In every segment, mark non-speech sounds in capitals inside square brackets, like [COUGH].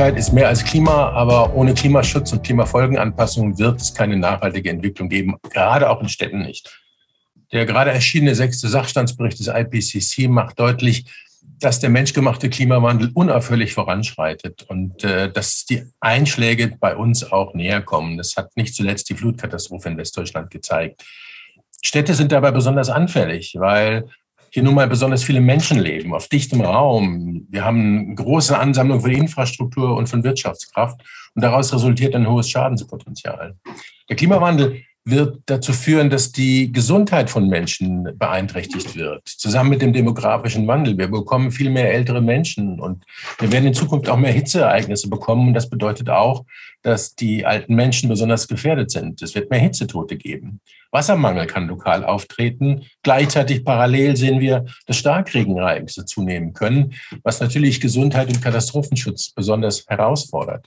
Nachhaltigkeit ist mehr als Klima, aber ohne Klimaschutz und Klimafolgenanpassung wird es keine nachhaltige Entwicklung geben, gerade auch in Städten nicht. Der gerade erschienene sechste Sachstandsbericht des IPCC macht deutlich, dass der menschgemachte Klimawandel unaufhörlich voranschreitet und äh, dass die Einschläge bei uns auch näher kommen. Das hat nicht zuletzt die Flutkatastrophe in Westdeutschland gezeigt. Städte sind dabei besonders anfällig, weil hier nun mal besonders viele Menschen leben, auf dichtem Raum. Wir haben eine große Ansammlung von Infrastruktur und von Wirtschaftskraft und daraus resultiert ein hohes Schadenspotenzial. Der Klimawandel wird dazu führen, dass die Gesundheit von Menschen beeinträchtigt wird, zusammen mit dem demografischen Wandel. Wir bekommen viel mehr ältere Menschen und wir werden in Zukunft auch mehr Hitzeereignisse bekommen. Und das bedeutet auch, dass die alten Menschen besonders gefährdet sind. Es wird mehr Hitzetote geben. Wassermangel kann lokal auftreten. Gleichzeitig parallel sehen wir, dass Starkregenereignisse zunehmen können, was natürlich Gesundheit und Katastrophenschutz besonders herausfordert.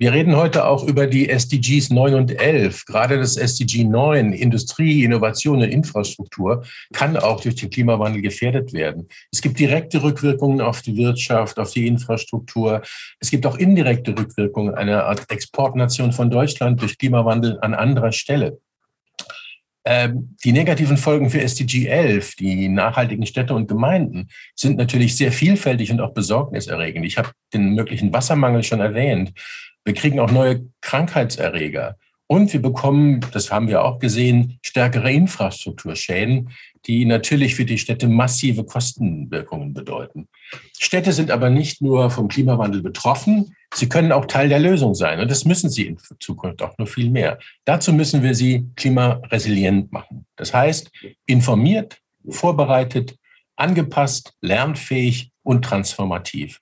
Wir reden heute auch über die SDGs 9 und 11. Gerade das SDG 9, Industrie, Innovation und Infrastruktur, kann auch durch den Klimawandel gefährdet werden. Es gibt direkte Rückwirkungen auf die Wirtschaft, auf die Infrastruktur. Es gibt auch indirekte Rückwirkungen einer Art Exportnation von Deutschland durch Klimawandel an anderer Stelle. Ähm, die negativen Folgen für SDG 11, die nachhaltigen Städte und Gemeinden, sind natürlich sehr vielfältig und auch besorgniserregend. Ich habe den möglichen Wassermangel schon erwähnt. Wir kriegen auch neue Krankheitserreger. Und wir bekommen, das haben wir auch gesehen, stärkere Infrastrukturschäden, die natürlich für die Städte massive Kostenwirkungen bedeuten. Städte sind aber nicht nur vom Klimawandel betroffen, sie können auch Teil der Lösung sein. Und das müssen sie in Zukunft auch noch viel mehr. Dazu müssen wir sie klimaresilient machen. Das heißt, informiert, vorbereitet, angepasst, lernfähig und transformativ.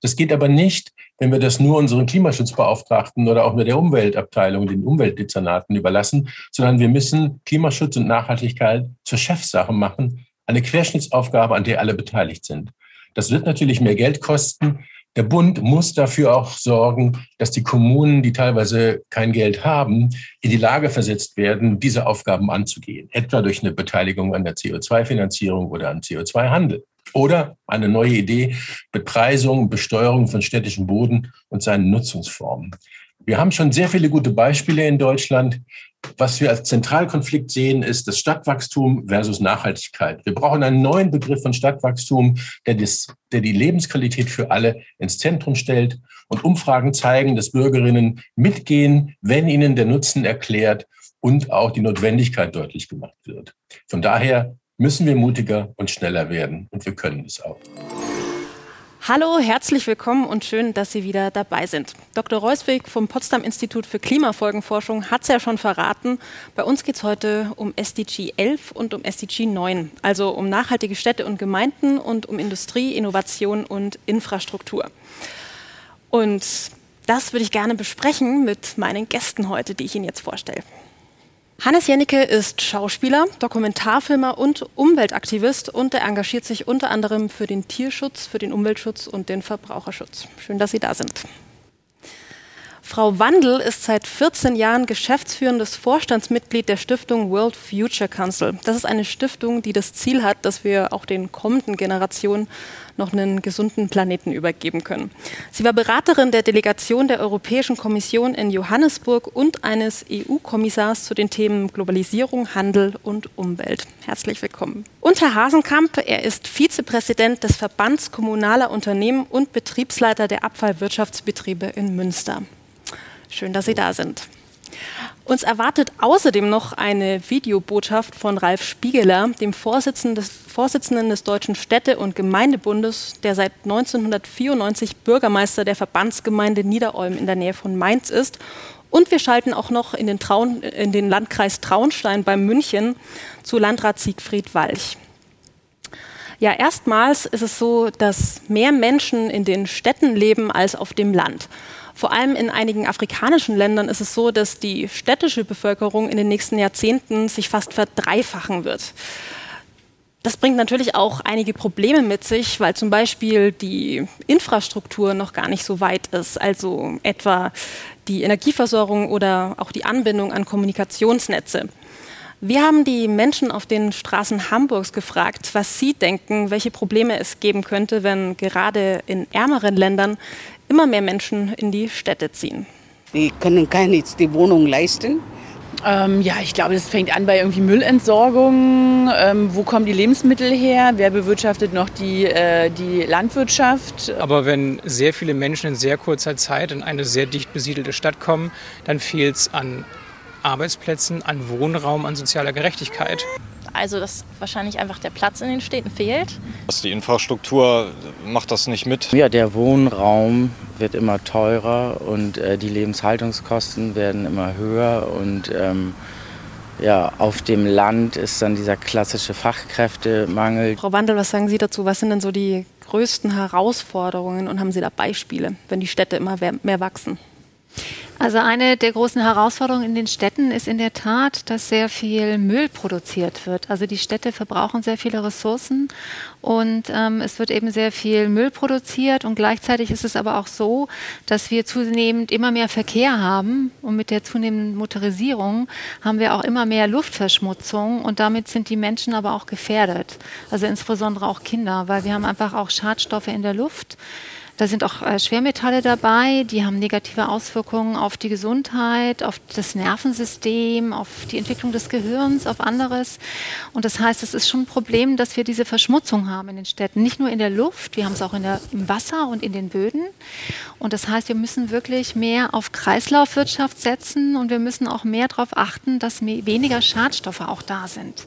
Das geht aber nicht, wenn wir das nur unseren Klimaschutzbeauftragten oder auch nur der Umweltabteilung, den Umweltdezernaten überlassen, sondern wir müssen Klimaschutz und Nachhaltigkeit zur Chefsache machen, eine Querschnittsaufgabe, an der alle beteiligt sind. Das wird natürlich mehr Geld kosten. Der Bund muss dafür auch sorgen, dass die Kommunen, die teilweise kein Geld haben, in die Lage versetzt werden, diese Aufgaben anzugehen, etwa durch eine Beteiligung an der CO2-Finanzierung oder an CO2-Handel. Oder eine neue Idee, Bepreisung, Besteuerung von städtischem Boden und seinen Nutzungsformen. Wir haben schon sehr viele gute Beispiele in Deutschland. Was wir als Zentralkonflikt sehen, ist das Stadtwachstum versus Nachhaltigkeit. Wir brauchen einen neuen Begriff von Stadtwachstum, der, das, der die Lebensqualität für alle ins Zentrum stellt. Und Umfragen zeigen, dass Bürgerinnen mitgehen, wenn ihnen der Nutzen erklärt und auch die Notwendigkeit deutlich gemacht wird. Von daher müssen wir mutiger und schneller werden. Und wir können es auch. Hallo, herzlich willkommen und schön, dass Sie wieder dabei sind. Dr. Reuswig vom Potsdam Institut für Klimafolgenforschung hat es ja schon verraten. Bei uns geht es heute um SDG 11 und um SDG 9, also um nachhaltige Städte und Gemeinden und um Industrie, Innovation und Infrastruktur. Und das würde ich gerne besprechen mit meinen Gästen heute, die ich Ihnen jetzt vorstelle. Hannes Jennecke ist Schauspieler, Dokumentarfilmer und Umweltaktivist und er engagiert sich unter anderem für den Tierschutz, für den Umweltschutz und den Verbraucherschutz. Schön, dass Sie da sind. Frau Wandel ist seit 14 Jahren geschäftsführendes Vorstandsmitglied der Stiftung World Future Council. Das ist eine Stiftung, die das Ziel hat, dass wir auch den kommenden Generationen noch einen gesunden Planeten übergeben können. Sie war Beraterin der Delegation der Europäischen Kommission in Johannesburg und eines EU-Kommissars zu den Themen Globalisierung, Handel und Umwelt. Herzlich willkommen. Und Herr Hasenkamp, er ist Vizepräsident des Verbands kommunaler Unternehmen und Betriebsleiter der Abfallwirtschaftsbetriebe in Münster. Schön, dass Sie da sind. Uns erwartet außerdem noch eine Videobotschaft von Ralf Spiegeler, dem Vorsitzenden des, Vorsitzenden des Deutschen Städte- und Gemeindebundes, der seit 1994 Bürgermeister der Verbandsgemeinde Niederolm in der Nähe von Mainz ist. Und wir schalten auch noch in den, Traun, in den Landkreis Traunstein bei München zu Landrat Siegfried Walch. Ja, erstmals ist es so, dass mehr Menschen in den Städten leben als auf dem Land. Vor allem in einigen afrikanischen Ländern ist es so, dass die städtische Bevölkerung in den nächsten Jahrzehnten sich fast verdreifachen wird. Das bringt natürlich auch einige Probleme mit sich, weil zum Beispiel die Infrastruktur noch gar nicht so weit ist, also etwa die Energieversorgung oder auch die Anbindung an Kommunikationsnetze. Wir haben die Menschen auf den Straßen Hamburgs gefragt, was sie denken, welche Probleme es geben könnte, wenn gerade in ärmeren Ländern immer mehr Menschen in die Städte ziehen. Die können keine die Wohnung leisten. Ähm, ja, ich glaube, das fängt an bei irgendwie Müllentsorgung. Ähm, wo kommen die Lebensmittel her? Wer bewirtschaftet noch die, äh, die Landwirtschaft? Aber wenn sehr viele Menschen in sehr kurzer Zeit in eine sehr dicht besiedelte Stadt kommen, dann fehlt es an Arbeitsplätzen, an Wohnraum, an sozialer Gerechtigkeit. Also dass wahrscheinlich einfach der Platz in den Städten fehlt. Die Infrastruktur macht das nicht mit. Ja, der Wohnraum wird immer teurer und äh, die Lebenshaltungskosten werden immer höher und ähm, ja, auf dem Land ist dann dieser klassische Fachkräftemangel. Frau Wandel, was sagen Sie dazu? Was sind denn so die größten Herausforderungen und haben Sie da Beispiele, wenn die Städte immer mehr wachsen? Also eine der großen Herausforderungen in den Städten ist in der Tat, dass sehr viel Müll produziert wird. Also die Städte verbrauchen sehr viele Ressourcen und ähm, es wird eben sehr viel Müll produziert und gleichzeitig ist es aber auch so, dass wir zunehmend immer mehr Verkehr haben und mit der zunehmenden Motorisierung haben wir auch immer mehr Luftverschmutzung und damit sind die Menschen aber auch gefährdet. Also insbesondere auch Kinder, weil wir haben einfach auch Schadstoffe in der Luft. Da sind auch äh, Schwermetalle dabei, die haben negative Auswirkungen auf die Gesundheit, auf das Nervensystem, auf die Entwicklung des Gehirns, auf anderes. Und das heißt, es ist schon ein Problem, dass wir diese Verschmutzung haben in den Städten. Nicht nur in der Luft, wir haben es auch der, im Wasser und in den Böden. Und das heißt, wir müssen wirklich mehr auf Kreislaufwirtschaft setzen und wir müssen auch mehr darauf achten, dass weniger Schadstoffe auch da sind.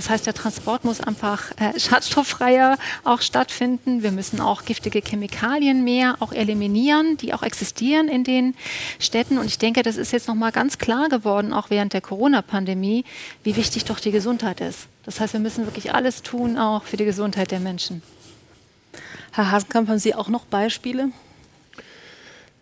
Das heißt, der Transport muss einfach äh, schadstofffreier auch stattfinden. Wir müssen auch giftige Chemikalien mehr auch eliminieren, die auch existieren in den Städten. Und ich denke, das ist jetzt nochmal ganz klar geworden, auch während der Corona-Pandemie, wie wichtig doch die Gesundheit ist. Das heißt, wir müssen wirklich alles tun, auch für die Gesundheit der Menschen. Herr Hasenkamp, haben Sie auch noch Beispiele?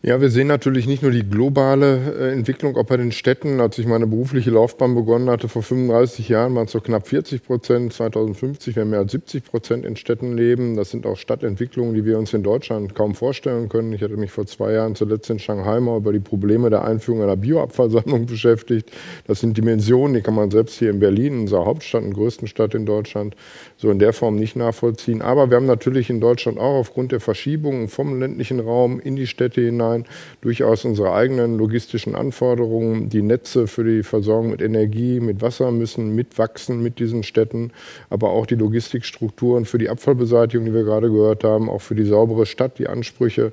Ja, wir sehen natürlich nicht nur die globale äh, Entwicklung, auch bei den Städten. Als ich meine berufliche Laufbahn begonnen hatte, vor 35 Jahren, waren es so knapp 40 Prozent. 2050 werden mehr als 70 Prozent in Städten leben. Das sind auch Stadtentwicklungen, die wir uns in Deutschland kaum vorstellen können. Ich hatte mich vor zwei Jahren zuletzt in Shanghai mal über die Probleme der Einführung einer Bioabfallsammlung [LAUGHS] beschäftigt. Das sind Dimensionen, die kann man selbst hier in Berlin, unserer Hauptstadt, der größten Stadt in Deutschland, so in der Form nicht nachvollziehen. Aber wir haben natürlich in Deutschland auch aufgrund der Verschiebungen vom ländlichen Raum in die Städte hinein hinein durchaus unsere eigenen logistischen Anforderungen. Die Netze für die Versorgung mit Energie, mit Wasser müssen mitwachsen mit diesen Städten, aber auch die Logistikstrukturen für die Abfallbeseitigung, die wir gerade gehört haben, auch für die saubere Stadt, die Ansprüche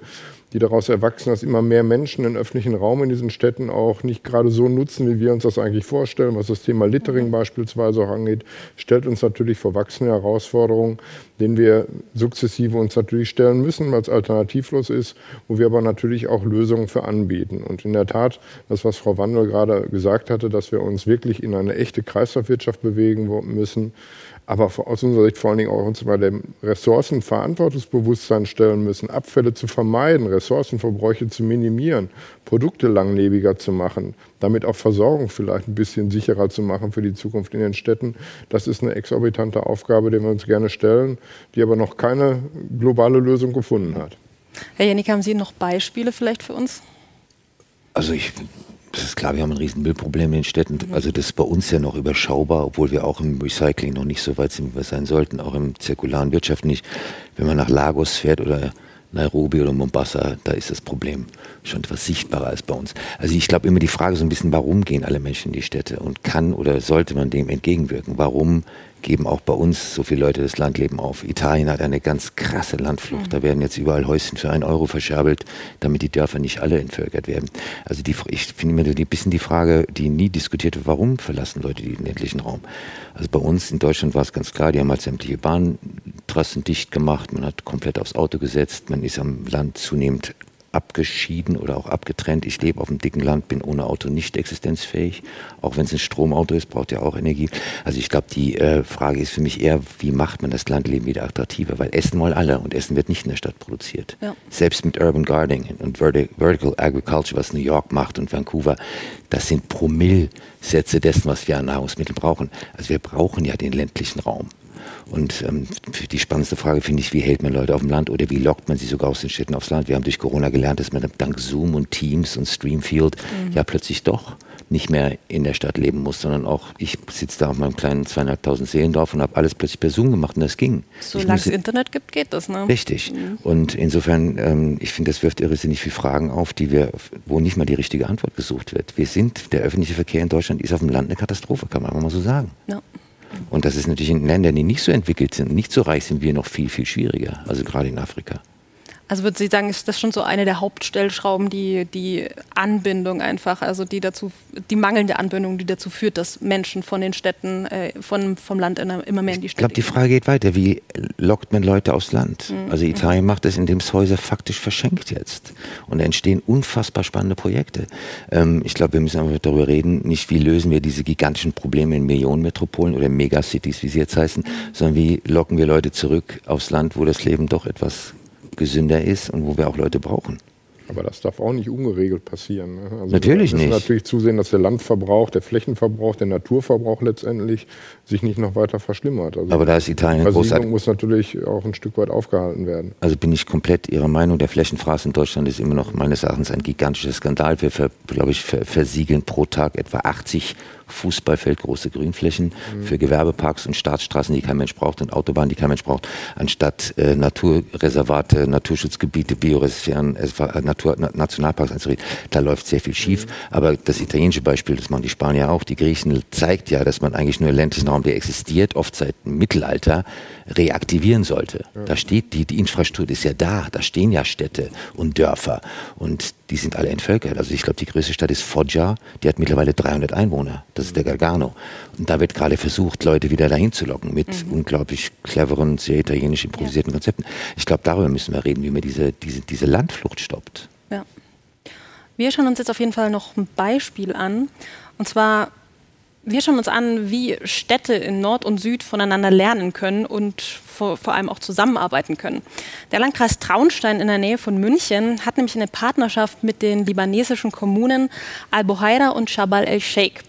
die daraus erwachsen, dass immer mehr Menschen den öffentlichen Raum in diesen Städten auch nicht gerade so nutzen, wie wir uns das eigentlich vorstellen. Was das Thema Littering beispielsweise auch angeht, stellt uns natürlich vor wachsende Herausforderungen, denen wir sukzessive uns natürlich stellen müssen, weil es alternativlos ist, wo wir aber natürlich auch Lösungen für anbieten. Und in der Tat, das, was Frau Wandel gerade gesagt hatte, dass wir uns wirklich in eine echte Kreislaufwirtschaft bewegen müssen, aber aus unserer Sicht vor allen Dingen auch uns bei dem Ressourcenverantwortungsbewusstsein stellen müssen, Abfälle zu vermeiden, Ressourcenverbräuche zu minimieren, Produkte langlebiger zu machen, damit auch Versorgung vielleicht ein bisschen sicherer zu machen für die Zukunft in den Städten. Das ist eine exorbitante Aufgabe, die wir uns gerne stellen, die aber noch keine globale Lösung gefunden hat. Herr Janik, haben Sie noch Beispiele vielleicht für uns? Also ich das ist klar, wir haben ein riesen Müllproblem in den Städten. Also das ist bei uns ja noch überschaubar, obwohl wir auch im Recycling noch nicht so weit sind, wie wir sein sollten, auch im zirkularen Wirtschaft nicht. Wenn man nach Lagos fährt oder Nairobi oder Mombasa, da ist das Problem schon etwas sichtbarer als bei uns. Also ich glaube immer die Frage so ein bisschen, warum gehen alle Menschen in die Städte und kann oder sollte man dem entgegenwirken? Warum geben auch bei uns so viele Leute das Landleben auf. Italien hat eine ganz krasse Landflucht. Mhm. Da werden jetzt überall Häuschen für einen Euro verscherbelt, damit die Dörfer nicht alle entvölkert werden. Also die, ich finde mir ein bisschen die Frage, die nie diskutiert wird, warum verlassen Leute den ländlichen Raum? Also bei uns in Deutschland war es ganz klar, die haben halt sämtliche Bahntrassen dicht gemacht, man hat komplett aufs Auto gesetzt, man ist am Land zunehmend abgeschieden oder auch abgetrennt. Ich lebe auf dem dicken Land, bin ohne Auto nicht existenzfähig. Auch wenn es ein Stromauto ist, braucht ja auch Energie. Also ich glaube, die äh, Frage ist für mich eher, wie macht man das Landleben wieder attraktiver? Weil Essen wollen alle und Essen wird nicht in der Stadt produziert. Ja. Selbst mit Urban Gardening und Vertical Agriculture, was New York macht und Vancouver, das sind Promillsätze dessen, was wir an Nahrungsmitteln brauchen. Also wir brauchen ja den ländlichen Raum. Und ähm, die spannendste Frage finde ich, wie hält man Leute auf dem Land oder wie lockt man sie sogar aus den Städten aufs Land? Wir haben durch Corona gelernt, dass man dank Zoom und Teams und Streamfield mhm. ja plötzlich doch nicht mehr in der Stadt leben muss, sondern auch ich sitze da auf meinem kleinen zweieinhalbtausend Seelendorf und habe alles plötzlich per Zoom gemacht und das ging. Solange es Internet gibt, geht das, ne? Richtig. Mhm. Und insofern, ähm, ich finde, das wirft irrsinnig viele Fragen auf, die wir, wo nicht mal die richtige Antwort gesucht wird. Wir sind, der öffentliche Verkehr in Deutschland ist auf dem Land eine Katastrophe, kann man einfach mal so sagen. Ja. Und das ist natürlich in Ländern, die nicht so entwickelt sind, nicht so reich sind wir noch viel, viel schwieriger. Also gerade in Afrika. Also würde Sie sagen, ist das schon so eine der Hauptstellschrauben, die, die Anbindung einfach, also die dazu, die mangelnde Anbindung, die dazu führt, dass Menschen von den Städten, äh, von, vom Land immer mehr in die Städte Ich glaube, die Frage geht weiter. Wie lockt man Leute aufs Land? Mhm. Also Italien macht das, indem es Häuser faktisch verschenkt jetzt. Und da entstehen unfassbar spannende Projekte. Ähm, ich glaube, wir müssen einfach darüber reden, nicht wie lösen wir diese gigantischen Probleme in Millionenmetropolen oder Megacities, wie sie jetzt heißen, mhm. sondern wie locken wir Leute zurück aufs Land, wo das Leben doch etwas gesünder ist und wo wir auch Leute brauchen. Aber das darf auch nicht ungeregelt passieren. Ne? Also natürlich wir müssen nicht. natürlich zusehen, dass der Landverbrauch, der Flächenverbrauch, der Naturverbrauch letztendlich sich nicht noch weiter verschlimmert. Also Aber da ist Italien großartig. muss natürlich auch ein Stück weit aufgehalten werden. Also bin ich komplett Ihrer Meinung. Der Flächenfraß in Deutschland ist immer noch meines Erachtens ein gigantischer Skandal. Wir, glaube ich, versiegeln pro Tag etwa 80 Fußballfeld, große Grünflächen mhm. für Gewerbeparks und Staatsstraßen, die kein Mensch braucht und Autobahnen, die kein Mensch braucht, anstatt äh, Naturreservate, Naturschutzgebiete, Bioreserven, äh, Natur, Nationalparks einzureden. Da läuft sehr viel schief. Mhm. Aber das italienische Beispiel, das machen die Spanier auch, die Griechen, zeigt ja, dass man eigentlich nur ländlichen Raum, der existiert, oft seit dem Mittelalter, reaktivieren sollte. Ja. Da steht die, die Infrastruktur ist ja da, da stehen ja Städte und Dörfer und die sind alle entvölkert. Also ich glaube, die größte Stadt ist Foggia, die hat mittlerweile 300 Einwohner. Das ist der Gargano. Und da wird gerade versucht, Leute wieder dahin zu locken mit mhm. unglaublich cleveren, sehr italienisch improvisierten ja. Konzepten. Ich glaube, darüber müssen wir reden, wie man diese, diese, diese Landflucht stoppt. Ja. Wir schauen uns jetzt auf jeden Fall noch ein Beispiel an. Und zwar wir schauen uns an, wie Städte in Nord und Süd voneinander lernen können und vor, vor, allem auch zusammenarbeiten können. Der Landkreis Traunstein in der Nähe von München hat nämlich eine Partnerschaft mit den libanesischen Kommunen Al-Buhaira und Shabal el-Sheikh.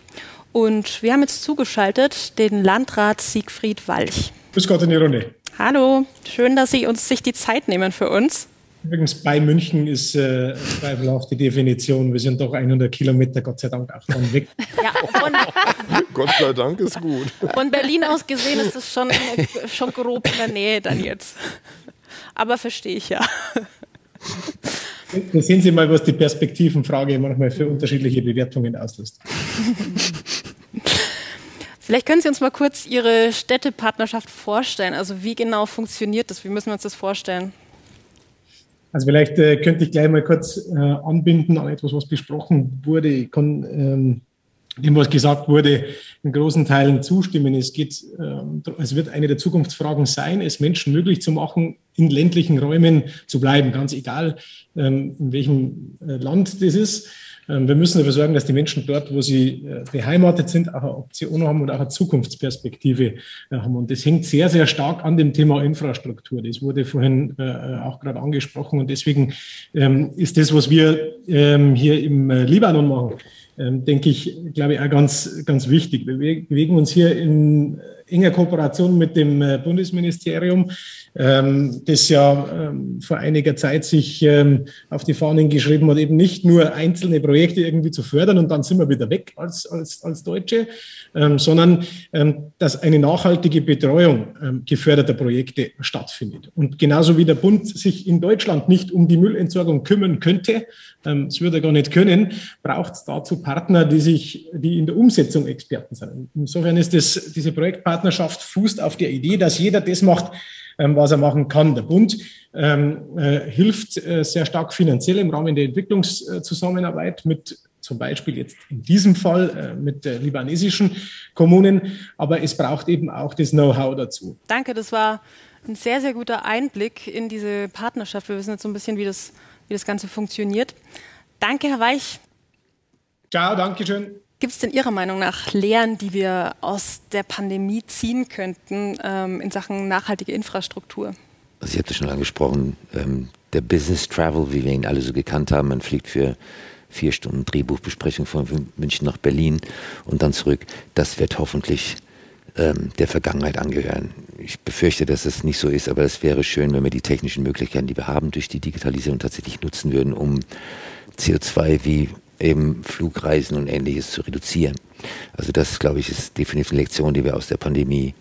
Und wir haben jetzt zugeschaltet den Landrat Siegfried Walch. Grüß Gott in die Runde. Hallo, schön, dass Sie uns sich die Zeit nehmen für uns. Übrigens, bei München ist äh, zweifelhaft die Definition. Wir sind doch 100 Kilometer, Gott sei Dank, auch von weg. [LAUGHS] Ja, von, Gott sei Dank ist gut. Von Berlin aus gesehen ist es schon, schon grob in der Nähe dann jetzt. Aber verstehe ich ja. Da sehen Sie mal, was die Perspektivenfrage manchmal für unterschiedliche Bewertungen auslöst. Vielleicht können Sie uns mal kurz Ihre Städtepartnerschaft vorstellen. Also wie genau funktioniert das? Wie müssen wir uns das vorstellen? Also vielleicht äh, könnte ich gleich mal kurz äh, anbinden an etwas, was besprochen wurde. Ich kann ähm, dem, was gesagt wurde, in großen Teilen zustimmen. Es geht, ähm, es wird eine der Zukunftsfragen sein, es Menschen möglich zu machen, in ländlichen Räumen zu bleiben, ganz egal, ähm, in welchem äh, Land das ist. Ähm, wir müssen dafür sorgen, dass die Menschen dort, wo sie äh, beheimatet sind, auch eine Option haben und auch eine Zukunftsperspektive äh, haben. Und das hängt sehr, sehr stark an dem Thema Infrastruktur. Das wurde vorhin auch gerade angesprochen. Und deswegen ist das, was wir hier im Libanon machen, denke ich, glaube ich, auch ganz, ganz wichtig. Wir bewegen uns hier in enger Kooperation mit dem Bundesministerium ähm, das ja ähm, vor einiger Zeit sich ähm, auf die Fahnen geschrieben hat, eben nicht nur einzelne Projekte irgendwie zu fördern und dann sind wir wieder weg als, als, als Deutsche, sondern dass eine nachhaltige Betreuung geförderter Projekte stattfindet. Und genauso wie der Bund sich in Deutschland nicht um die Müllentsorgung kümmern könnte, das würde er gar nicht können, braucht es dazu Partner, die sich, die in der Umsetzung Experten sind. Insofern ist das, diese Projektpartnerschaft fußt auf der Idee, dass jeder das macht, ähm, was er machen kann. Der Bund ähm, äh, hilft äh, sehr stark finanziell im Rahmen der Entwicklungszusammenarbeit mit zum Beispiel jetzt in diesem Fall äh, mit libanesischen Kommunen, aber es braucht eben auch das Know-how dazu. Danke, das war ein sehr, sehr guter Einblick in diese Partnerschaft. Wir wissen jetzt so ein bisschen, wie das, wie das Ganze funktioniert. Danke, Herr Weich. Ciao, danke schön. Gibt es denn Ihrer Meinung nach Lehren, die wir aus der Pandemie ziehen könnten ähm, in Sachen nachhaltige Infrastruktur? Also ich habe das schon angesprochen, ähm, der Business Travel, wie wir ihn alle so gekannt haben, man fliegt für vier Stunden Drehbuchbesprechung von München nach Berlin und dann zurück, das wird hoffentlich ähm, der Vergangenheit angehören. Ich befürchte, dass es nicht so ist, aber es wäre schön, wenn wir die technischen Möglichkeiten, die wir haben, durch die Digitalisierung tatsächlich nutzen würden, um CO2 wie eben Flugreisen und ähnliches zu reduzieren. Also das, glaube ich, ist definitiv eine Lektion, die wir aus der Pandemie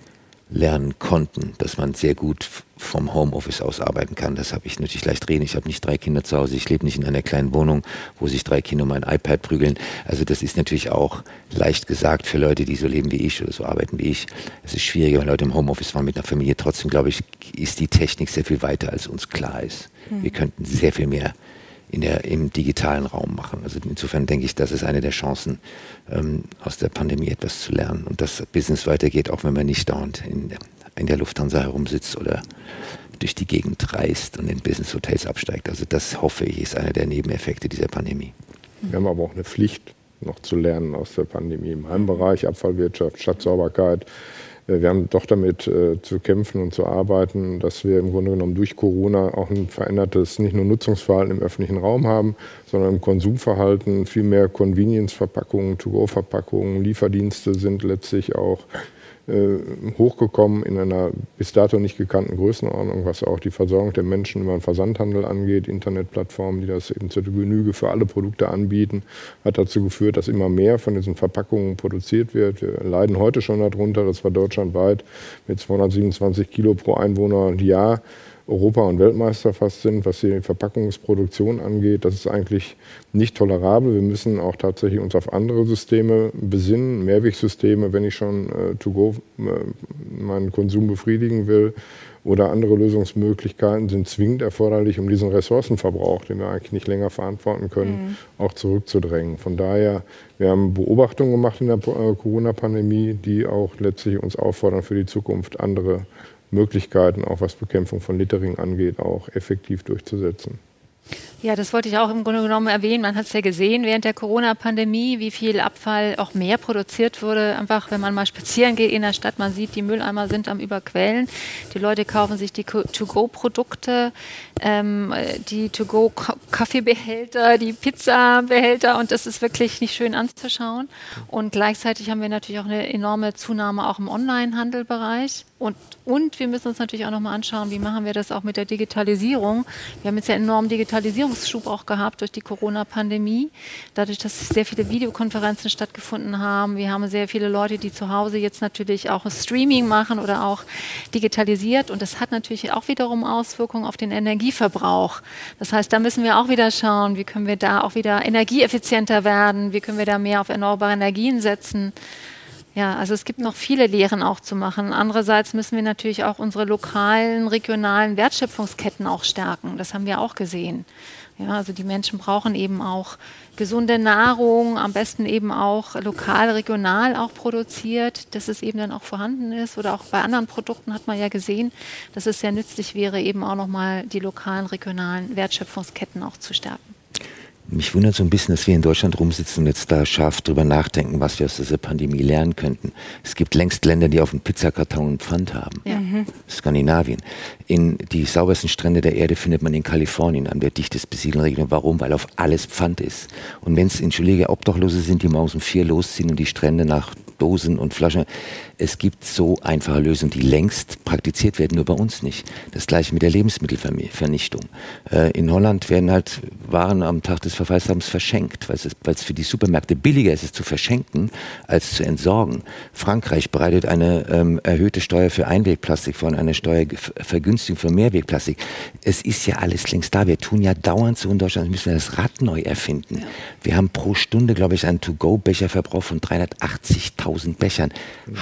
lernen konnten, dass man sehr gut vom Homeoffice aus arbeiten kann. Das habe ich natürlich leicht reden. Ich habe nicht drei Kinder zu Hause. Ich lebe nicht in einer kleinen Wohnung, wo sich drei Kinder um ein iPad prügeln. Also das ist natürlich auch leicht gesagt für Leute, die so leben wie ich oder so arbeiten wie ich. Es ist schwieriger, wenn Leute im Homeoffice waren mit einer Familie. Trotzdem, glaube ich, ist die Technik sehr viel weiter, als uns klar ist. Mhm. Wir könnten sehr viel mehr in der, im digitalen Raum machen. Also insofern denke ich, das ist eine der Chancen, ähm, aus der Pandemie etwas zu lernen und dass Business weitergeht, auch wenn man nicht dauernd in, in der Lufthansa herumsitzt oder durch die Gegend reist und in Business-Hotels absteigt. Also das hoffe ich, ist einer der Nebeneffekte dieser Pandemie. Wir haben aber auch eine Pflicht, noch zu lernen aus der Pandemie. In meinem Bereich Abfallwirtschaft, Stadtsauberkeit, wir haben doch damit äh, zu kämpfen und zu arbeiten, dass wir im Grunde genommen durch Corona auch ein verändertes nicht nur Nutzungsverhalten im öffentlichen Raum haben, sondern im Konsumverhalten. Viel mehr Convenience-Verpackungen, To-Go-Verpackungen, Lieferdienste sind letztlich auch hochgekommen in einer bis dato nicht gekannten Größenordnung, was auch die Versorgung der Menschen über den Versandhandel angeht. Internetplattformen, die das eben zur Genüge für alle Produkte anbieten, hat dazu geführt, dass immer mehr von diesen Verpackungen produziert wird. Wir leiden heute schon darunter, das war deutschlandweit mit 227 Kilo pro Einwohner und Jahr Europa- und Weltmeister fast sind, was die Verpackungsproduktion angeht. Das ist eigentlich nicht tolerabel. Wir müssen auch tatsächlich uns auf andere Systeme besinnen, Mehrwegsysteme, wenn ich schon äh, to go äh, meinen Konsum befriedigen will. Oder andere Lösungsmöglichkeiten sind zwingend erforderlich, um diesen Ressourcenverbrauch, den wir eigentlich nicht länger verantworten können, mhm. auch zurückzudrängen. Von daher, wir haben Beobachtungen gemacht in der äh, Corona-Pandemie, die auch letztlich uns auffordern, für die Zukunft andere Möglichkeiten, auch was Bekämpfung von Littering angeht, auch effektiv durchzusetzen. Ja, das wollte ich auch im Grunde genommen erwähnen. Man hat es ja gesehen während der Corona-Pandemie, wie viel Abfall auch mehr produziert wurde. Einfach, wenn man mal spazieren geht in der Stadt, man sieht, die Mülleimer sind am Überquellen. Die Leute kaufen sich die To-Go-Produkte, ähm, die To-Go-Kaffeebehälter, die Pizzabehälter und das ist wirklich nicht schön anzuschauen. Und gleichzeitig haben wir natürlich auch eine enorme Zunahme auch im Online-Handelbereich. Und, und wir müssen uns natürlich auch nochmal anschauen, wie machen wir das auch mit der Digitalisierung. Wir haben jetzt ja enorm Digitalisierungsschub auch gehabt durch die Corona-Pandemie, dadurch, dass sehr viele Videokonferenzen stattgefunden haben. Wir haben sehr viele Leute, die zu Hause jetzt natürlich auch Streaming machen oder auch digitalisiert. Und das hat natürlich auch wiederum Auswirkungen auf den Energieverbrauch. Das heißt, da müssen wir auch wieder schauen, wie können wir da auch wieder energieeffizienter werden, wie können wir da mehr auf erneuerbare Energien setzen. Ja, also es gibt noch viele Lehren auch zu machen. Andererseits müssen wir natürlich auch unsere lokalen, regionalen Wertschöpfungsketten auch stärken. Das haben wir auch gesehen. Ja, also die Menschen brauchen eben auch gesunde Nahrung, am besten eben auch lokal, regional auch produziert, dass es eben dann auch vorhanden ist. Oder auch bei anderen Produkten hat man ja gesehen, dass es sehr nützlich wäre, eben auch nochmal die lokalen, regionalen Wertschöpfungsketten auch zu stärken. Mich wundert so ein bisschen, dass wir in Deutschland rumsitzen und jetzt da scharf drüber nachdenken, was wir aus dieser Pandemie lernen könnten. Es gibt längst Länder, die auf dem Pizzakarton einen Pfand haben. Ja. Mhm. Skandinavien. In die saubersten Strände der Erde findet man in Kalifornien an der dichtest besiedelten Region. Warum? Weil auf alles Pfand ist. Und wenn es, entschuldige, Obdachlose sind, die morgens um vier losziehen und die Strände nach Dosen und Flaschen. Es gibt so einfache Lösungen, die längst praktiziert werden, nur bei uns nicht. Das gleiche mit der Lebensmittelvernichtung. Äh, in Holland werden halt Waren am Tag des Verfallshabens verschenkt, weil es für die Supermärkte billiger ist, es zu verschenken, als zu entsorgen. Frankreich bereitet eine ähm, erhöhte Steuer für Einwegplastik vor und eine Steuervergünstigung für Mehrwegplastik. Es ist ja alles längst da. Wir tun ja dauernd so in Deutschland, müssen wir das Rad neu erfinden. Wir haben pro Stunde, glaube ich, einen To-Go-Becherverbrauch von 380.000 1000 Bechern.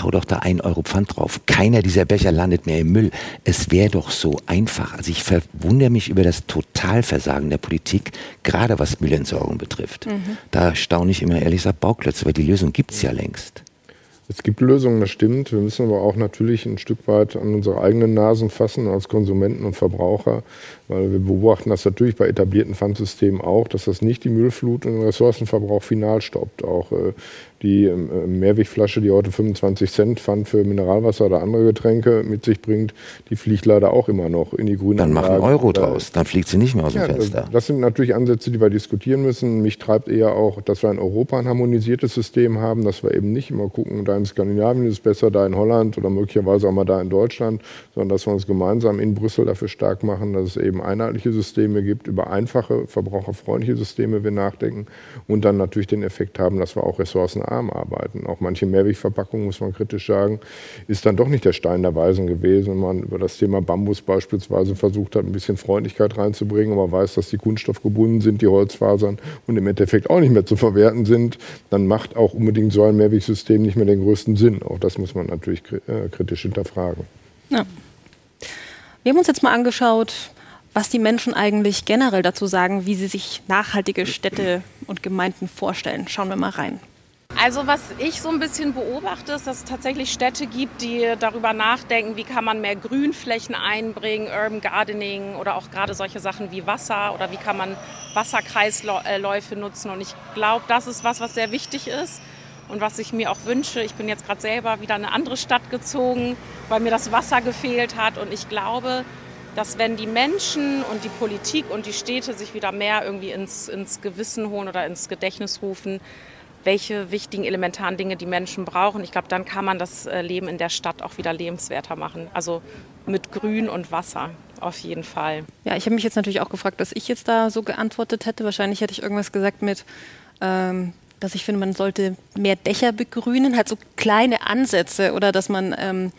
Hau doch da ein Euro Pfand drauf. Keiner dieser Becher landet mehr im Müll. Es wäre doch so einfach. Also ich verwundere mich über das Totalversagen der Politik, gerade was Müllentsorgung betrifft. Mhm. Da staune ich immer ehrlich gesagt Bauklötze, weil die Lösung gibt es ja längst. Es gibt Lösungen, das stimmt. Wir müssen aber auch natürlich ein Stück weit an unsere eigenen Nasen fassen als Konsumenten und Verbraucher, weil wir beobachten das natürlich bei etablierten Pfandsystemen auch, dass das nicht die Müllflut und den Ressourcenverbrauch final stoppt. Auch äh, die äh, Mehrwegflasche, die heute 25 Cent Pfand für Mineralwasser oder andere Getränke mit sich bringt, die fliegt leider auch immer noch in die grüne Dann machen Euro draus, dann fliegt sie nicht mehr aus dem ja, Fenster. Das sind natürlich Ansätze, die wir diskutieren müssen. Mich treibt eher auch, dass wir in Europa ein harmonisiertes System haben, dass wir eben nicht immer gucken, da in Skandinavien ist es besser, da in Holland oder möglicherweise auch mal da in Deutschland, sondern dass wir uns gemeinsam in Brüssel dafür stark machen, dass es eben einheitliche Systeme gibt, über einfache, verbraucherfreundliche Systeme wir nachdenken und dann natürlich den Effekt haben, dass wir auch ressourcenarm arbeiten. Auch manche Mehrwegverpackungen, muss man kritisch sagen, ist dann doch nicht der Stein der Weisen gewesen, wenn man über das Thema Bambus beispielsweise versucht hat, ein bisschen Freundlichkeit reinzubringen, aber weiß, dass die kunststoffgebunden sind, die Holzfasern und im Endeffekt auch nicht mehr zu verwerten sind, dann macht auch unbedingt so ein Mehrwegsystem nicht mehr den größten Sinn. Auch das muss man natürlich äh, kritisch hinterfragen. Ja. Wir haben uns jetzt mal angeschaut, was die Menschen eigentlich generell dazu sagen, wie sie sich nachhaltige Städte und Gemeinden vorstellen. Schauen wir mal rein. Also was ich so ein bisschen beobachte, ist, dass es tatsächlich Städte gibt, die darüber nachdenken, wie kann man mehr Grünflächen einbringen, Urban Gardening oder auch gerade solche Sachen wie Wasser oder wie kann man Wasserkreisläufe nutzen. Und ich glaube, das ist was, was sehr wichtig ist und was ich mir auch wünsche. Ich bin jetzt gerade selber wieder in eine andere Stadt gezogen, weil mir das Wasser gefehlt hat. Und ich glaube, dass wenn die Menschen und die Politik und die Städte sich wieder mehr irgendwie ins, ins Gewissen holen oder ins Gedächtnis rufen, welche wichtigen elementaren Dinge die Menschen brauchen, ich glaube, dann kann man das äh, Leben in der Stadt auch wieder lebenswerter machen. Also mit Grün und Wasser auf jeden Fall. Ja, ich habe mich jetzt natürlich auch gefragt, was ich jetzt da so geantwortet hätte. Wahrscheinlich hätte ich irgendwas gesagt mit, ähm, dass ich finde, man sollte mehr Dächer begrünen, halt so kleine Ansätze oder dass man ähm,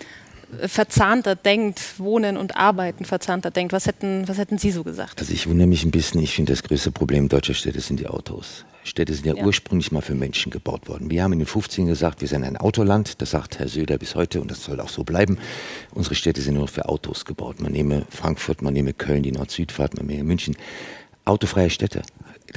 verzahnter denkt, Wohnen und Arbeiten verzahnter denkt. Was hätten, was hätten Sie so gesagt? Also ich wundere mich ein bisschen, ich finde das größte Problem deutscher Städte sind die Autos. Städte sind ja, ja, ursprünglich mal für Menschen gebaut worden. Wir haben in den 50ern gesagt, wir sind ein Autoland, das sagt Herr Söder bis heute und das soll auch so bleiben. Unsere Städte sind nur für Autos gebaut. Man nehme Frankfurt, man nehme Köln, die Nord-Süd-Fahrt, man nehme München. Autofreie Städte.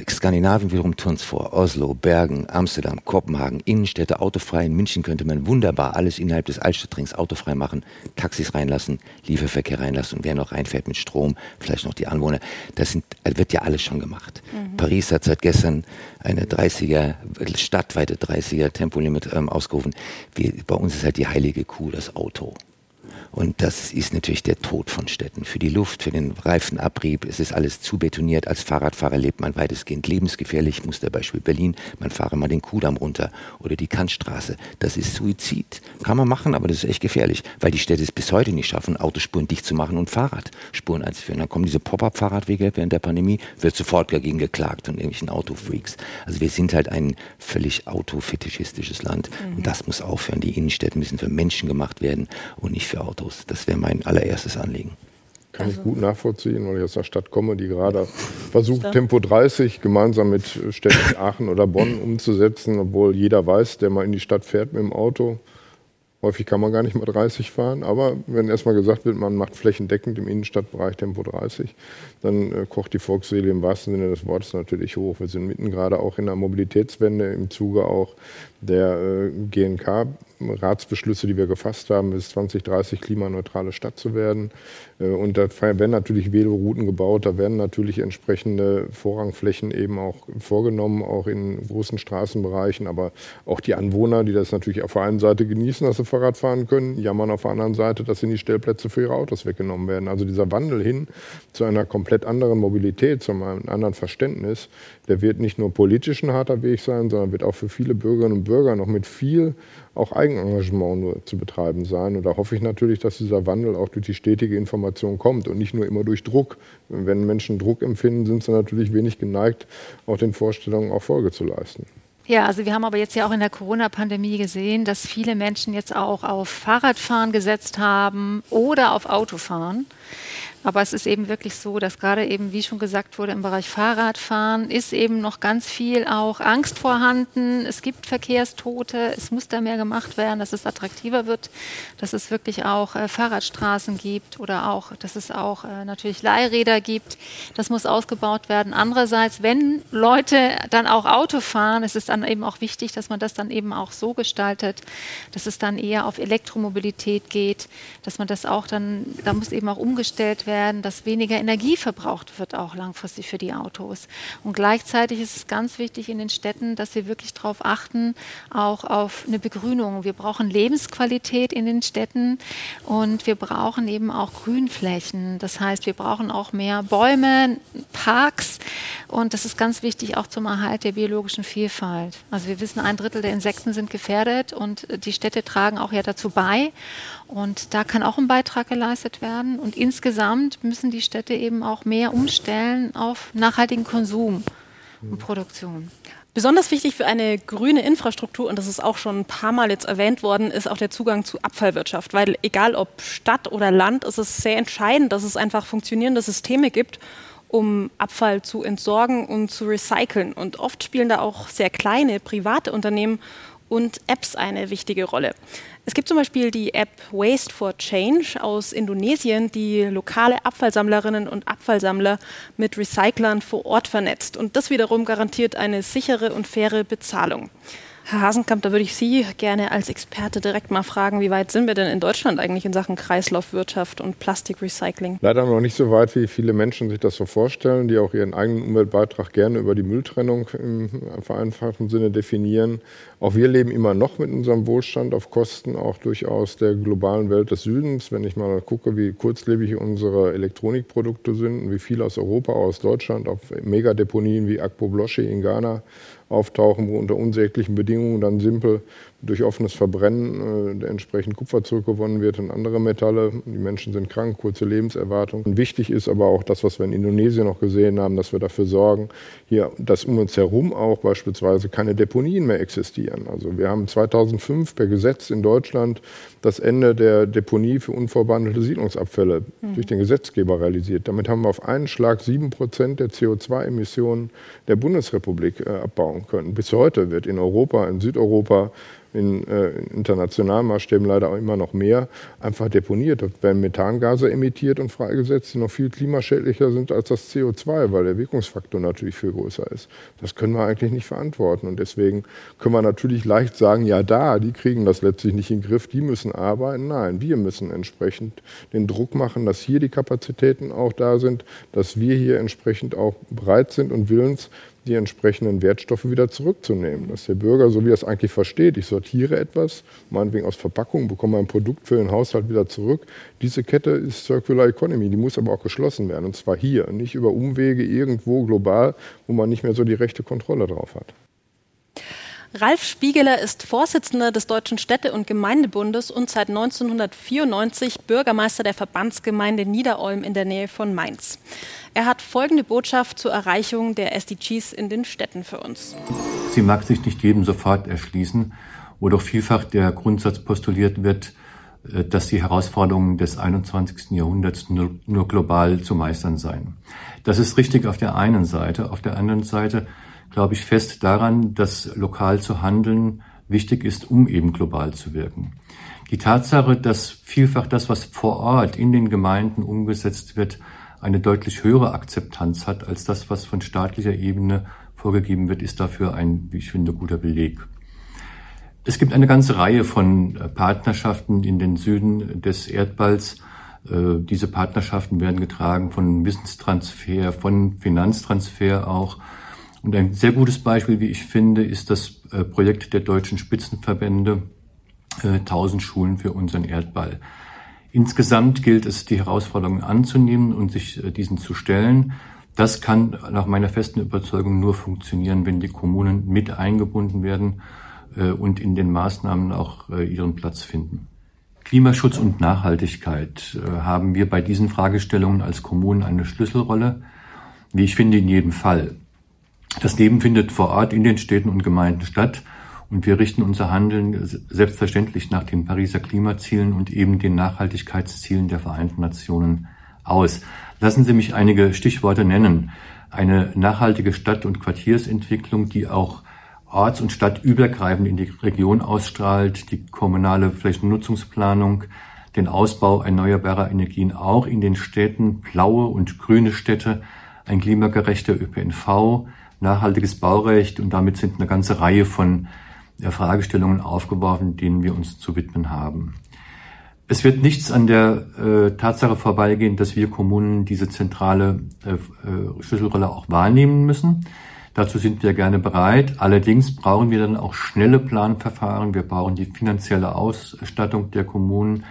Skandinavien wiederum turns vor. Oslo, Bergen, Amsterdam, Kopenhagen, Innenstädte autofrei. In München könnte man wunderbar alles innerhalb des Altstadtrings autofrei machen, Taxis reinlassen, Lieferverkehr reinlassen und wer noch reinfährt mit Strom, vielleicht noch die Anwohner. Das sind, wird ja alles schon gemacht. Mhm. Paris hat seit gestern eine 30er, stadtweite 30er Tempolimit ähm, ausgerufen. Wir, bei uns ist halt die heilige Kuh das Auto. Und das ist natürlich der Tod von Städten. Für die Luft, für den Reifenabrieb, es ist alles zu betoniert. Als Fahrradfahrer lebt man weitestgehend lebensgefährlich. Musterbeispiel Berlin, man fahre mal den Kudamm runter oder die Kantstraße. Das ist Suizid. Kann man machen, aber das ist echt gefährlich, weil die Städte es bis heute nicht schaffen, Autospuren dicht zu machen und Fahrradspuren einzuführen. Dann kommen diese Pop-up-Fahrradwege während der Pandemie, wird sofort dagegen geklagt von irgendwelchen Autofreaks. Also wir sind halt ein völlig autofetischistisches Land mhm. und das muss aufhören. Die Innenstädte müssen für Menschen gemacht werden und nicht für Autos. Autos. Das wäre mein allererstes Anliegen. Kann also. ich gut nachvollziehen, weil ich aus einer Stadt komme, die gerade [LAUGHS] versucht, Tempo 30 gemeinsam mit Städten [LAUGHS] Aachen oder Bonn umzusetzen, obwohl jeder weiß, der mal in die Stadt fährt mit dem Auto, Häufig kann man gar nicht mal 30 fahren, aber wenn erstmal gesagt wird, man macht flächendeckend im Innenstadtbereich Tempo 30, dann äh, kocht die Volksseele im wahrsten Sinne des Wortes natürlich hoch. Wir sind mitten gerade auch in der Mobilitätswende im Zuge auch der äh, GNK-Ratsbeschlüsse, die wir gefasst haben, bis 2030 klimaneutrale Stadt zu werden. Äh, und da werden natürlich Velorouten gebaut, da werden natürlich entsprechende Vorrangflächen eben auch vorgenommen, auch in großen Straßenbereichen. Aber auch die Anwohner, die das natürlich auf der einen Seite genießen, dass sie Fahrrad fahren können, jammern auf der anderen Seite, dass ihnen die Stellplätze für ihre Autos weggenommen werden. Also dieser Wandel hin zu einer komplett anderen Mobilität, zu einem anderen Verständnis, der wird nicht nur politisch ein harter Weg sein, sondern wird auch für viele Bürgerinnen und Bürger noch mit viel auch Eigenengagement nur zu betreiben sein. Und da hoffe ich natürlich, dass dieser Wandel auch durch die stetige Information kommt und nicht nur immer durch Druck. Wenn Menschen Druck empfinden, sind sie natürlich wenig geneigt, auch den Vorstellungen auch Folge zu leisten. Ja, also wir haben aber jetzt ja auch in der Corona-Pandemie gesehen, dass viele Menschen jetzt auch auf Fahrradfahren gesetzt haben oder auf Autofahren. Aber es ist eben wirklich so, dass gerade eben, wie schon gesagt wurde, im Bereich Fahrradfahren ist eben noch ganz viel auch Angst vorhanden. Es gibt Verkehrstote, es muss da mehr gemacht werden, dass es attraktiver wird, dass es wirklich auch äh, Fahrradstraßen gibt oder auch, dass es auch äh, natürlich Leihräder gibt. Das muss ausgebaut werden. Andererseits, wenn Leute dann auch Auto fahren, ist es dann eben auch wichtig, dass man das dann eben auch so gestaltet, dass es dann eher auf Elektromobilität geht, dass man das auch dann, da muss eben auch umgestellt werden dass weniger Energie verbraucht wird, auch langfristig für die Autos. Und gleichzeitig ist es ganz wichtig in den Städten, dass wir wirklich darauf achten, auch auf eine Begrünung. Wir brauchen Lebensqualität in den Städten und wir brauchen eben auch Grünflächen. Das heißt, wir brauchen auch mehr Bäume, Parks und das ist ganz wichtig auch zum Erhalt der biologischen Vielfalt. Also wir wissen, ein Drittel der Insekten sind gefährdet und die Städte tragen auch ja dazu bei. Und da kann auch ein Beitrag geleistet werden. Und insgesamt müssen die Städte eben auch mehr umstellen auf nachhaltigen Konsum und Produktion. Besonders wichtig für eine grüne Infrastruktur, und das ist auch schon ein paar Mal jetzt erwähnt worden, ist auch der Zugang zu Abfallwirtschaft. Weil egal ob Stadt oder Land, ist es sehr entscheidend, dass es einfach funktionierende Systeme gibt, um Abfall zu entsorgen und zu recyceln. Und oft spielen da auch sehr kleine private Unternehmen und Apps eine wichtige Rolle. Es gibt zum Beispiel die App Waste for Change aus Indonesien, die lokale Abfallsammlerinnen und Abfallsammler mit Recyclern vor Ort vernetzt. Und das wiederum garantiert eine sichere und faire Bezahlung. Herr Hasenkamp, da würde ich Sie gerne als Experte direkt mal fragen, wie weit sind wir denn in Deutschland eigentlich in Sachen Kreislaufwirtschaft und Plastikrecycling? Leider noch nicht so weit, wie viele Menschen sich das so vorstellen, die auch ihren eigenen Umweltbeitrag gerne über die Mülltrennung im vereinfachten Sinne definieren. Auch wir leben immer noch mit unserem Wohlstand auf Kosten auch durchaus der globalen Welt des Südens. Wenn ich mal gucke, wie kurzlebig unsere Elektronikprodukte sind und wie viel aus Europa, aus Deutschland auf Megadeponien wie Akpo Bloschi in Ghana auftauchen, wo unter unsäglichen Bedingungen dann simpel durch offenes Verbrennen äh, entsprechend Kupfer zurückgewonnen wird und andere Metalle. Die Menschen sind krank, kurze Lebenserwartung. Und wichtig ist aber auch das, was wir in Indonesien noch gesehen haben, dass wir dafür sorgen, hier, dass um uns herum auch beispielsweise keine Deponien mehr existieren. Also wir haben 2005 per Gesetz in Deutschland das Ende der Deponie für unverwandelte Siedlungsabfälle mhm. durch den Gesetzgeber realisiert. Damit haben wir auf einen Schlag sieben Prozent der CO2-Emissionen der Bundesrepublik äh, abbauen können. Bis heute wird in Europa, in Südeuropa, in, äh, in internationalen Maßstäben leider auch immer noch mehr, einfach deponiert. Dort werden Methangase emittiert und freigesetzt, die noch viel klimaschädlicher sind als das CO2, weil der Wirkungsfaktor natürlich viel größer ist. Das können wir eigentlich nicht verantworten. Und deswegen können wir natürlich leicht sagen, ja da, die kriegen das letztlich nicht in den Griff, die müssen arbeiten. Nein, wir müssen entsprechend den Druck machen, dass hier die Kapazitäten auch da sind, dass wir hier entsprechend auch bereit sind und willens, die entsprechenden Wertstoffe wieder zurückzunehmen. Dass der Bürger, so wie er es eigentlich versteht, ich sortiere etwas, meinetwegen aus Verpackungen, bekomme ein Produkt für den Haushalt wieder zurück. Diese Kette ist Circular Economy, die muss aber auch geschlossen werden. Und zwar hier, nicht über Umwege irgendwo global, wo man nicht mehr so die rechte Kontrolle drauf hat. Ralf Spiegeler ist Vorsitzender des Deutschen Städte- und Gemeindebundes und seit 1994 Bürgermeister der Verbandsgemeinde Niederolm in der Nähe von Mainz. Er hat folgende Botschaft zur Erreichung der SDGs in den Städten für uns. Sie mag sich nicht jedem sofort erschließen, wo doch vielfach der Grundsatz postuliert wird, äh, dass die Herausforderungen des 21. Jahrhunderts nur, nur global zu meistern seien. Das ist richtig auf der einen Seite. Auf der anderen Seite glaube ich fest daran, dass lokal zu handeln wichtig ist, um eben global zu wirken. Die Tatsache, dass vielfach das, was vor Ort in den Gemeinden umgesetzt wird, eine deutlich höhere Akzeptanz hat als das, was von staatlicher Ebene vorgegeben wird, ist dafür ein, wie ich finde, guter Beleg. Es gibt eine ganze Reihe von äh, Partnerschaften in den Süden des Erdballs. Äh, diese Partnerschaften werden getragen von Wissenstransfer, von Finanztransfer auch und ein sehr gutes Beispiel, wie ich finde, ist das äh, Projekt der deutschen Spitzenverbände 1000 äh, Schulen für unseren Erdball. Insgesamt gilt es, die Herausforderungen anzunehmen und sich äh, diesen zu stellen. Das kann nach meiner festen Überzeugung nur funktionieren, wenn die Kommunen mit eingebunden werden und in den Maßnahmen auch ihren Platz finden. Klimaschutz und Nachhaltigkeit haben wir bei diesen Fragestellungen als Kommunen eine Schlüsselrolle, wie ich finde, in jedem Fall. Das Leben findet vor Ort in den Städten und Gemeinden statt und wir richten unser Handeln selbstverständlich nach den Pariser Klimazielen und eben den Nachhaltigkeitszielen der Vereinten Nationen aus. Lassen Sie mich einige Stichworte nennen. Eine nachhaltige Stadt- und Quartiersentwicklung, die auch orts- und stadtübergreifend in die Region ausstrahlt, die kommunale Flächennutzungsplanung, den Ausbau erneuerbarer Energien auch in den Städten, blaue und grüne Städte, ein klimagerechter ÖPNV, nachhaltiges Baurecht und damit sind eine ganze Reihe von Fragestellungen aufgeworfen, denen wir uns zu widmen haben. Es wird nichts an der äh, Tatsache vorbeigehen, dass wir Kommunen diese zentrale äh, äh, Schlüsselrolle auch wahrnehmen müssen. Dazu sind wir gerne bereit. Allerdings brauchen wir dann auch schnelle Planverfahren. Wir brauchen die finanzielle Ausstattung der Kommunen.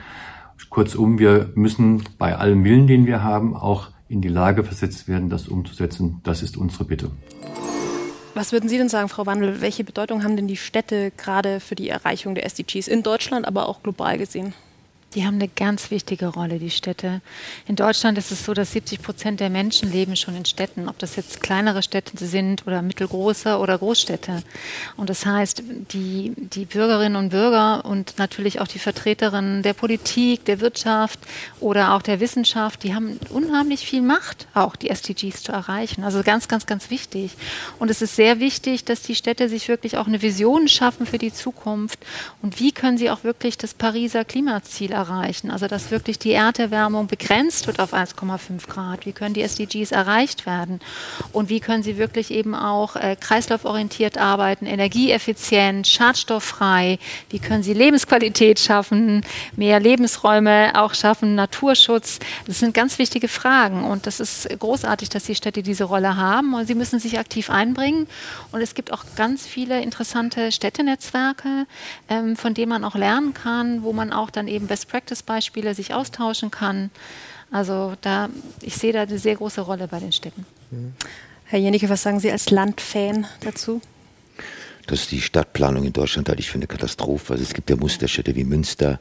Kurzum, wir müssen bei allem Willen, den wir haben, auch in die Lage versetzt werden, das umzusetzen. Das ist unsere Bitte. Was würden Sie denn sagen, Frau Wandel? Welche Bedeutung haben denn die Städte gerade für die Erreichung der SDGs in Deutschland, aber auch global gesehen? Die haben eine ganz wichtige Rolle, die Städte. In Deutschland ist es so, dass 70 Prozent der Menschen leben schon in Städten, ob das jetzt kleinere Städte sind oder mittelgroße oder Großstädte. Und das heißt, die, die Bürgerinnen und Bürger und natürlich auch die Vertreterinnen der Politik, der Wirtschaft oder auch der Wissenschaft, die haben unheimlich viel Macht, auch die SDGs zu erreichen. Also ganz, ganz, ganz wichtig. Und es ist sehr wichtig, dass die Städte sich wirklich auch eine Vision schaffen für die Zukunft. Und wie können sie auch wirklich das Pariser Klimaziel erreichen? Also dass wirklich die Erderwärmung begrenzt wird auf 1,5 Grad. Wie können die SDGs erreicht werden? Und wie können sie wirklich eben auch äh, kreislauforientiert arbeiten, energieeffizient, schadstofffrei? Wie können sie Lebensqualität schaffen, mehr Lebensräume auch schaffen, Naturschutz? Das sind ganz wichtige Fragen und das ist großartig, dass die Städte diese Rolle haben und sie müssen sich aktiv einbringen. Und es gibt auch ganz viele interessante Städtenetzwerke, ähm, von denen man auch lernen kann, wo man auch dann eben Best Best-Practice-Beispiele sich austauschen kann. Also da, ich sehe da eine sehr große Rolle bei den Städten. Mhm. Herr Jenicke, was sagen Sie als Landfan dazu? Das ist die Stadtplanung in Deutschland halte ich für eine Katastrophe. Also es gibt ja Musterstädte wie Münster,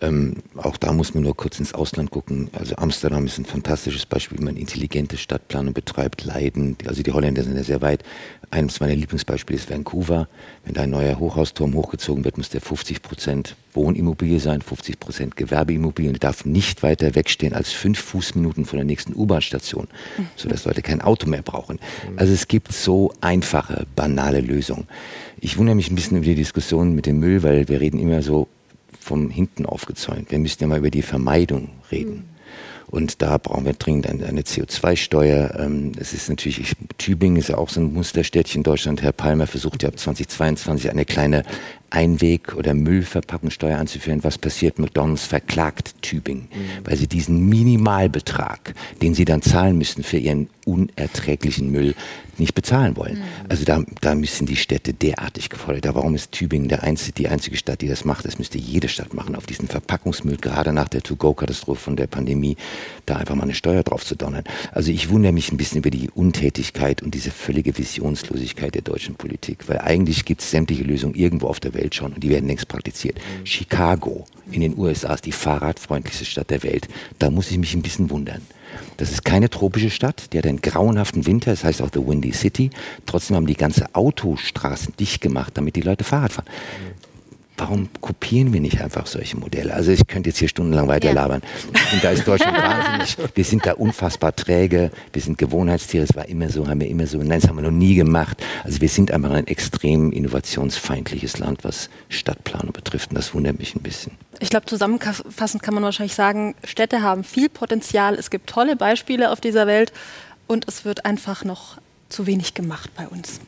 ähm, auch da muss man nur kurz ins Ausland gucken. Also Amsterdam ist ein fantastisches Beispiel, wie man intelligente Stadtplanung betreibt. Leiden, also die Holländer sind ja sehr weit. Eines meiner Lieblingsbeispiele ist Vancouver. Wenn da ein neuer Hochhausturm hochgezogen wird, muss der 50 Prozent Wohnimmobilie sein, 50 Prozent Gewerbeimmobilie und darf nicht weiter wegstehen als fünf Fußminuten von der nächsten U-Bahn-Station, sodass Leute kein Auto mehr brauchen. Also es gibt so einfache, banale Lösungen. Ich wundere mich ein bisschen über die Diskussion mit dem Müll, weil wir reden immer so vom hinten aufgezäunt. Wir müssen ja mal über die Vermeidung reden. Mhm. Und da brauchen wir dringend eine, eine CO2-Steuer. Ähm, es ist natürlich, ich, Tübingen ist ja auch so ein Musterstädtchen in Deutschland. Herr Palmer versucht ja ab [LAUGHS] 2022 eine kleine Einweg- oder Müllverpackungssteuer anzuführen. Was passiert? McDonalds verklagt Tübingen, mhm. weil sie diesen Minimalbetrag, den sie dann zahlen müssen für ihren unerträglichen Müll, nicht bezahlen wollen. Mhm. Also da, da müssen die Städte derartig gefordert. Da warum ist Tübingen der einzige, die einzige Stadt, die das macht? Das müsste jede Stadt machen, auf diesen Verpackungsmüll, gerade nach der To-Go-Katastrophe von der Pandemie, da einfach mal eine Steuer drauf zu donnern. Also ich wundere mich ein bisschen über die Untätigkeit und diese völlige Visionslosigkeit der deutschen Politik, weil eigentlich gibt es sämtliche Lösungen irgendwo auf der Welt schon und die werden längst praktiziert. Mhm. Chicago in den USA ist die fahrradfreundlichste Stadt der Welt. Da muss ich mich ein bisschen wundern. Das ist keine tropische Stadt, die hat einen grauenhaften Winter, das heißt auch The Windy City. Trotzdem haben die ganze Autostraßen dicht gemacht, damit die Leute Fahrrad fahren. Warum kopieren wir nicht einfach solche Modelle? Also ich könnte jetzt hier stundenlang weiter labern. Und da ist Deutschland [LAUGHS] wahnsinnig. Wir sind da unfassbar träge. Wir sind Gewohnheitstiere. Es war immer so, haben wir immer so. Nein, das haben wir noch nie gemacht. Also wir sind einfach ein extrem innovationsfeindliches Land, was Stadtplanung betrifft. Und das wundert mich ein bisschen. Ich glaube, zusammenfassend kann man wahrscheinlich sagen, Städte haben viel Potenzial. Es gibt tolle Beispiele auf dieser Welt und es wird einfach noch zu wenig gemacht bei uns.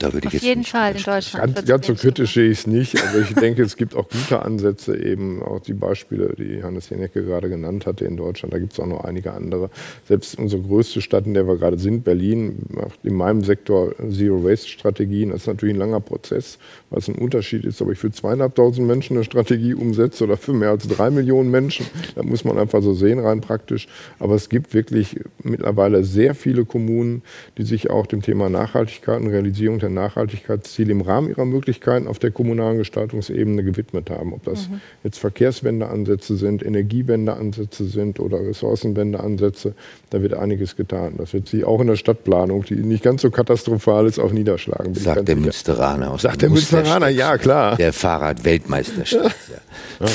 Da würde ich Auf jeden Fall in Deutschland. Ganz, ganz so kritisch sehe ich es nicht, aber ich denke, es gibt auch gute Ansätze, eben auch die Beispiele, die Hannes Jenecke gerade genannt hatte in Deutschland. Da gibt es auch noch einige andere. Selbst unsere größte Stadt, in der wir gerade sind, Berlin, macht in meinem Sektor Zero-Waste-Strategien. Das ist natürlich ein langer Prozess, weil es ein Unterschied ist, ob ich für zweieinhalbtausend Menschen eine Strategie umsetze oder für mehr als drei Millionen Menschen. Da muss man einfach so sehen, rein praktisch. Aber es gibt wirklich mittlerweile sehr viele Kommunen, die sich auch dem Thema Nachhaltigkeit und Realisierung der Nachhaltigkeitsziele im Rahmen ihrer Möglichkeiten auf der kommunalen Gestaltungsebene gewidmet haben. Ob das mhm. jetzt Verkehrswendeansätze sind, Energiewendeansätze sind oder Ressourcenwendeansätze, da wird einiges getan. Das wird sich auch in der Stadtplanung, die nicht ganz so katastrophal ist, auch niederschlagen. Sagt der Münsteraner aus Sagt der Münsteraner, ja klar. Der Fahrrad-Weltmeisterstadt. [LAUGHS] ja.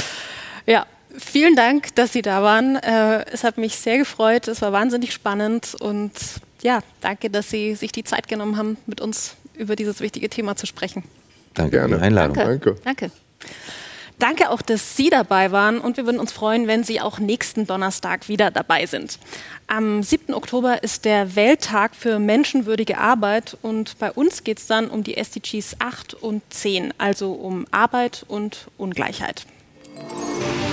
ja. Vielen Dank, dass Sie da waren. Äh, es hat mich sehr gefreut. Es war wahnsinnig spannend und ja, danke, dass Sie sich die Zeit genommen haben, mit uns über dieses wichtige Thema zu sprechen. Danke Gerne. für die Einladung. Danke. Danke. Danke auch, dass Sie dabei waren und wir würden uns freuen, wenn Sie auch nächsten Donnerstag wieder dabei sind. Am 7. Oktober ist der Welttag für menschenwürdige Arbeit und bei uns geht es dann um die SDGs 8 und 10, also um Arbeit und Ungleichheit. Musik